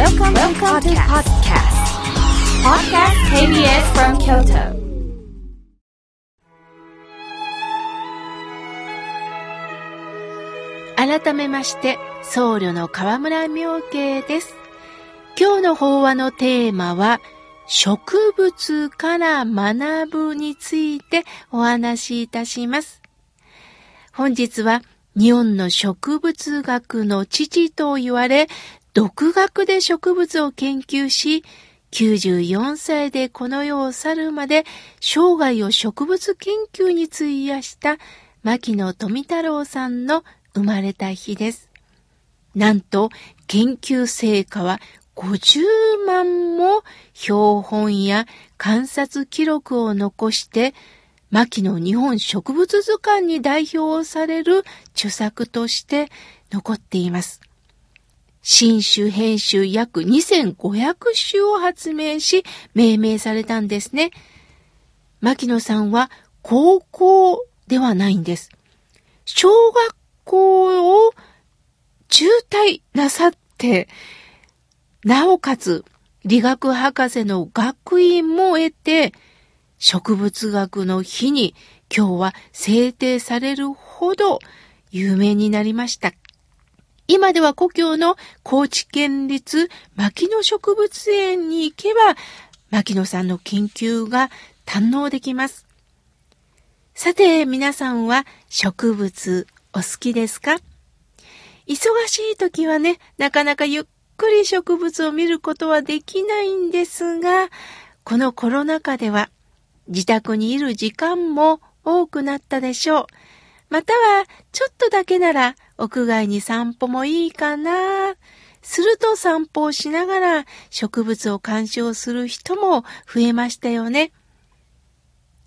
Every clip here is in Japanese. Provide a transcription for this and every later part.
Welcome, Welcome to podcast. Podcast KBS from Kyoto. 改めまして、僧侶の河村明慶です。今日の法話のテーマは、植物から学ぶについてお話しいたします。本日は日本の植物学の父と言われ、独学で植物を研究し、94歳でこの世を去るまで生涯を植物研究に費やした牧野富太郎さんの生まれた日です。なんと研究成果は50万も標本や観察記録を残して、牧野日本植物図鑑に代表される著作として残っています。新種編集約2500種を発明し、命名されたんですね。牧野さんは高校ではないんです。小学校を中退なさって、なおかつ理学博士の学位も得て、植物学の日に今日は制定されるほど有名になりました。今では故郷の高知県立牧野植物園に行けば、牧野さんの研究が堪能できます。さて、皆さんは植物お好きですか？忙しい時はね、なかなかゆっくり植物を見ることはできないんですが、このコロナ禍では自宅にいる時間も多くなったでしょう。または、ちょっとだけなら屋外に散歩もいいかな。すると散歩をしながら植物を鑑賞する人も増えましたよね。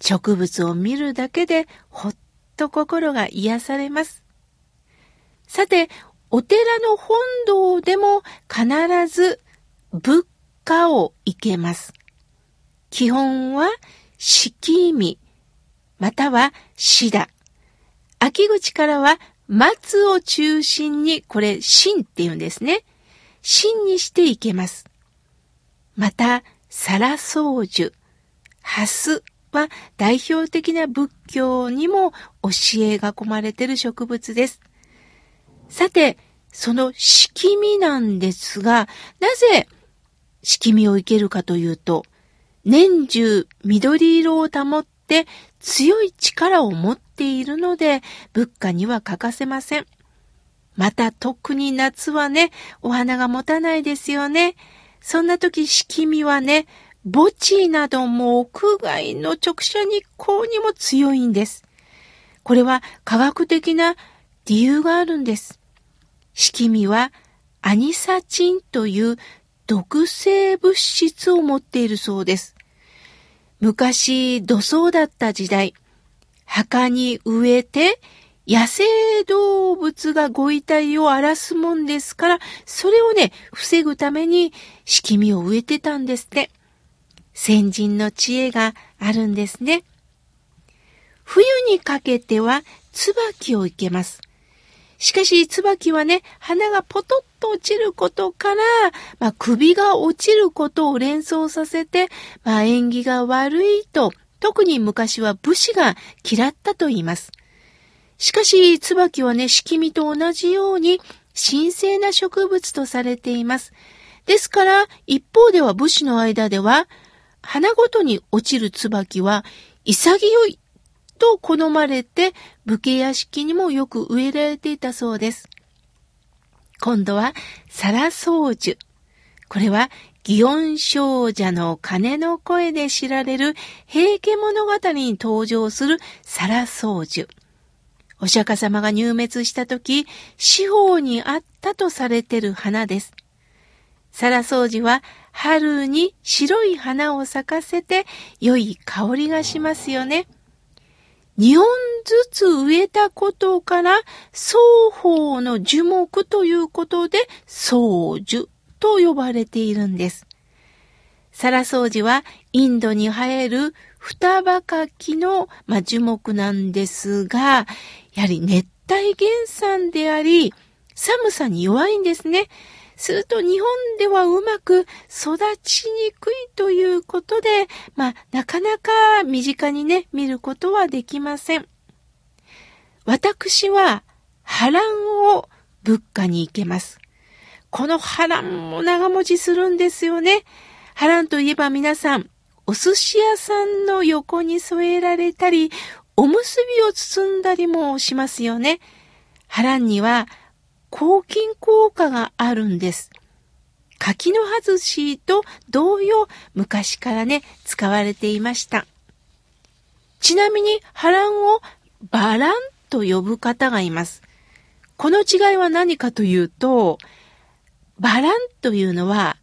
植物を見るだけでほっと心が癒されます。さて、お寺の本堂でも必ず仏花を生けます。基本は敷見、またはシダ。秋口からは松を中心に、これ芯って言うんですね。芯にしていけます。また、サラソウジュ、ハスは代表的な仏教にも教えが込まれている植物です。さて、その敷見なんですが、なぜ敷見を生けるかというと、年中緑色を保って強い力を持っているので、仏花には欠かせません。また特に夏はね、お花が持たないですよね。そんな時、敷見はね、墓地なども屋外の直射日光にも強いんです。これは科学的な理由があるんです。敷見はアニサチンという毒性物質を持っているそうです。昔土葬だった時代、墓に植えて野生動物がご遺体を荒らすもんですから、それをね、防ぐために敷見を植えてたんですって。先人の知恵があるんですね。冬にかけては椿を生けます。しかし、椿はね、花がポトッと落ちることから、まあ、首が落ちることを連想させて、まあ、縁起が悪いと、特に昔は武士が嫌ったと言います。しかし、椿はね、敷見と同じように神聖な植物とされています。ですから、一方では武士の間では、花ごとに落ちる椿は潔いと好まれて、武家屋敷にもよく植えられていたそうです。今度は、サラソウジュ。これは、祇園少女の鐘の声で知られる平家物語に登場するサラソウジュ。お釈迦様が入滅した時、四方にあったとされている花です。サラソウジは春に白い花を咲かせて良い香りがしますよね。2本ずつ植えたことから双方の樹木ということで双樹と呼ばれているんです。サラソウジはインドに生える双葉柿の、ま、樹木なんですが、やはり熱帯原産であり、寒さに弱いんですね。すると日本ではうまく育ちにくいということで、まあ、なかなか身近にね、見ることはできません。私は波乱を物価に行けます。この波乱も長持ちするんですよね。波乱といえば皆さん、お寿司屋さんの横に添えられたり、おむすびを包んだりもしますよね。波乱には抗菌効果があるんです。柿の外しと同様、昔からね、使われていました。ちなみに波乱をバランと呼ぶ方がいます。この違いは何かというと、バランというのは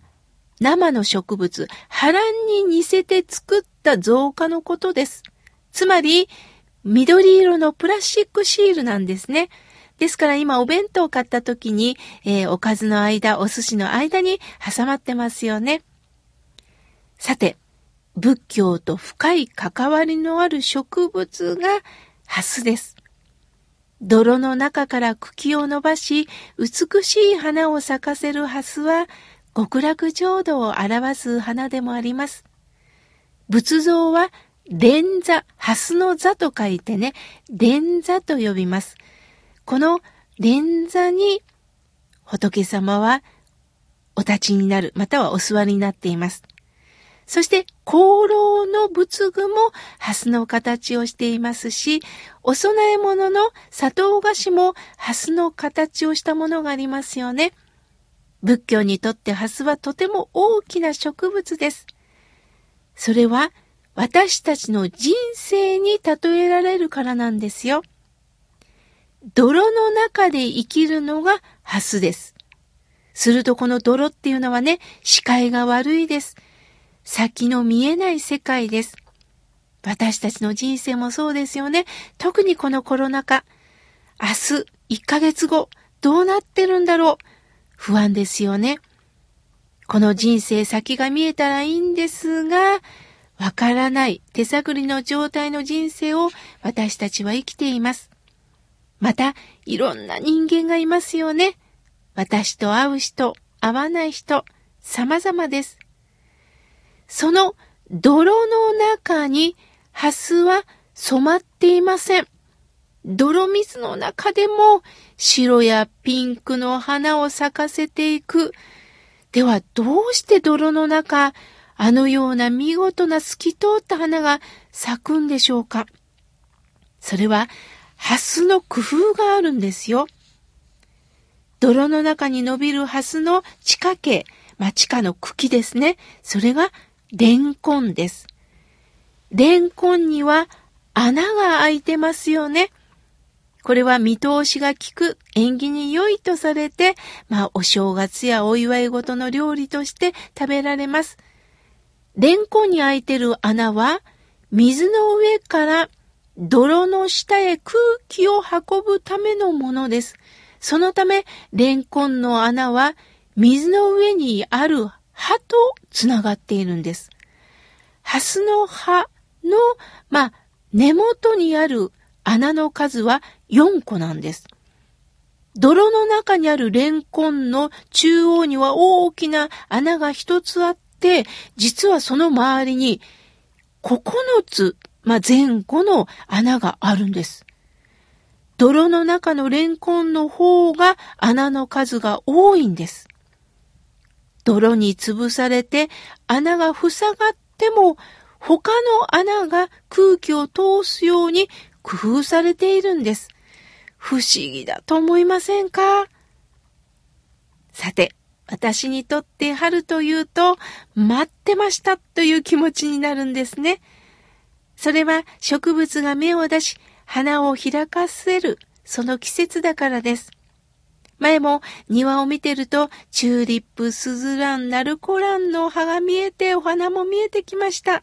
生の植物、波乱に似せて作った造花のことです。つまり、緑色のプラスチックシールなんですね。ですから今お弁当を買った時に、えー、おかずの間、お寿司の間に挟まってますよね。さて、仏教と深い関わりのある植物がハスです。泥の中から茎を伸ばし、美しい花を咲かせるハスは、極楽浄土を表す花でもあります。仏像は、蓮座、蓮の座と書いてね、蓮座と呼びます。この蓮座に仏様はお立ちになる、またはお座りになっています。そして、香炉の仏具も蓮の形をしていますし、お供え物の砂糖菓子も蓮の形をしたものがありますよね。仏教にとってハスはとても大きな植物です。それは私たちの人生に例えられるからなんですよ。泥の中で生きるのがハスです。するとこの泥っていうのはね、視界が悪いです。先の見えない世界です。私たちの人生もそうですよね。特にこのコロナ禍。明日、1ヶ月後、どうなってるんだろう。不安ですよね。この人生先が見えたらいいんですが、わからない手探りの状態の人生を私たちは生きています。また、いろんな人間がいますよね。私と会う人、会わない人、様々です。その泥の中にハスは染まっていません。泥水の中でも白やピンクの花を咲かせていく。ではどうして泥の中、あのような見事な透き通った花が咲くんでしょうか？それは、ハスの工夫があるんですよ。泥の中に伸びるハスの地下茎、まあ、地下の茎ですね。それがレンコンです。レンコンには穴が開いてますよね。これは見通しが利く縁起に良いとされて、まあお正月やお祝い事の料理として食べられます。レンコンに開いてる穴は、水の上から泥の下へ空気を運ぶためのものです。そのため、レンコンの穴は水の上にある葉とつながっているんです。ハスの葉の、まあ、根元にある穴の数は4個なんです。泥の中にあるレンコンの中央には大きな穴が一つあって、実はその周りに9つ、まあ、前後の穴があるんです。泥の中のレンコンの方が穴の数が多いんです。泥に潰されて穴が塞がっても他の穴が空気を通すように工夫されているんです。不思議だと思いませんか？さて、私にとって春というと、待ってましたという気持ちになるんですね。それは植物が芽を出し、花を開かせる、その季節だからです。前も庭を見てると、チューリップ、スズラン、ナルコランの葉が見えて、お花も見えてきました。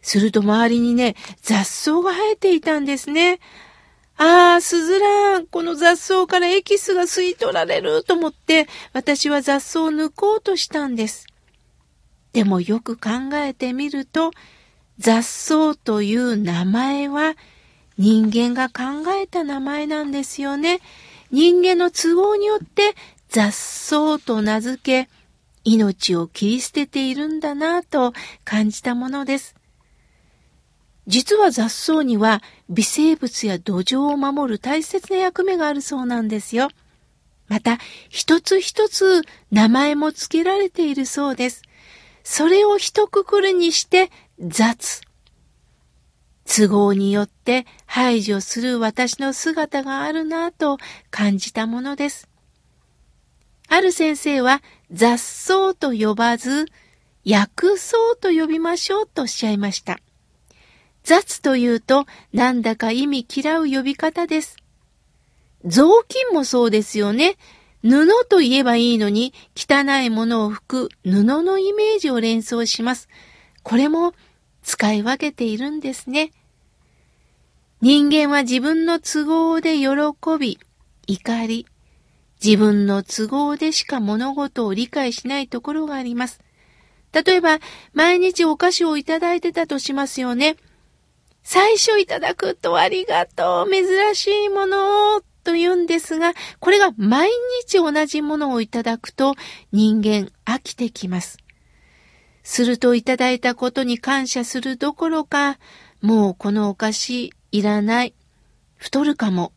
すると周りにね、雑草が生えていたんですね。ああ、スズラン、この雑草からエキスが吸い取られると思って、私は雑草を抜こうとしたんです。でもよく考えてみると、雑草という名前は人間が考えた名前なんですよね。人間の都合によって雑草と名付け、命を切り捨てているんだなぁと感じたものです。実は雑草には微生物や土壌を守る大切な役目があるそうなんですよ。また、一つ一つ名前も付けられているそうです。それを一括りにして雑。都合によって排除する私の姿があるなぁと感じたものです。ある先生は雑草と呼ばず、薬草と呼びましょうとおっしゃいました。雑というとなんだか意味嫌う呼び方です。雑巾もそうですよね。布と言えばいいのに汚いものを拭く布のイメージを連想します。これも使い分けているんですね。人間は自分の都合で喜び、怒り、自分の都合でしか物事を理解しないところがあります。例えば、毎日お菓子をいただいてたとしますよね。最初いただくとありがとう、珍しいものを、と言うんですが、これが毎日同じものをいただくと人間飽きてきます。するといただいたことに感謝するどころか、もうこのお菓子いらない。太るかも。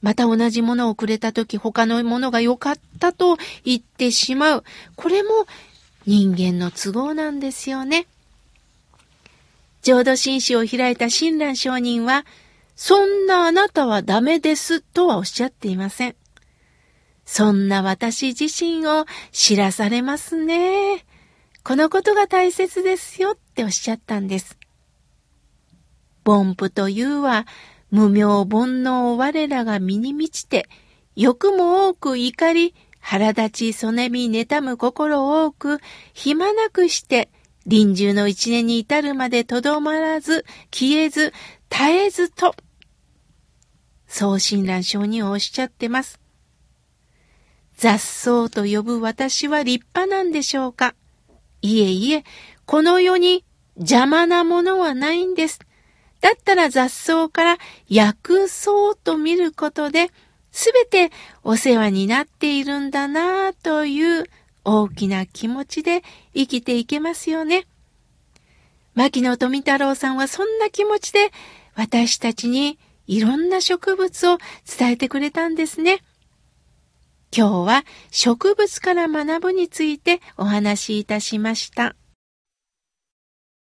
また同じものをくれたとき他のものが良かったと言ってしまう。これも人間の都合なんですよね。浄土真宗を開いた親鸞上人は、そんなあなたはダメですとはおっしゃっていません。そんな私自身を知らされますね。このことが大切ですよっておっしゃったんです。凡夫というは、無名煩悩我らが身に満ちて、欲も多く怒り、腹立ち、そねみ、妬む心多く、暇なくして、臨終の一年に至るまでとどまらず、消えず、絶えずと、そう親鸞上人はおっしゃってます。雑草と呼ぶ私は立派なんでしょうか？いえいえ、この世に邪魔なものはないんです。だったら雑草から薬草と見ることで、すべてお世話になっているんだなぁという大きな気持ちで生きていけますよね。牧野富太郎さんはそんな気持ちで私たちにいろんな植物を伝えてくれたんですね。今日は植物から学ぶについてお話しいたしました。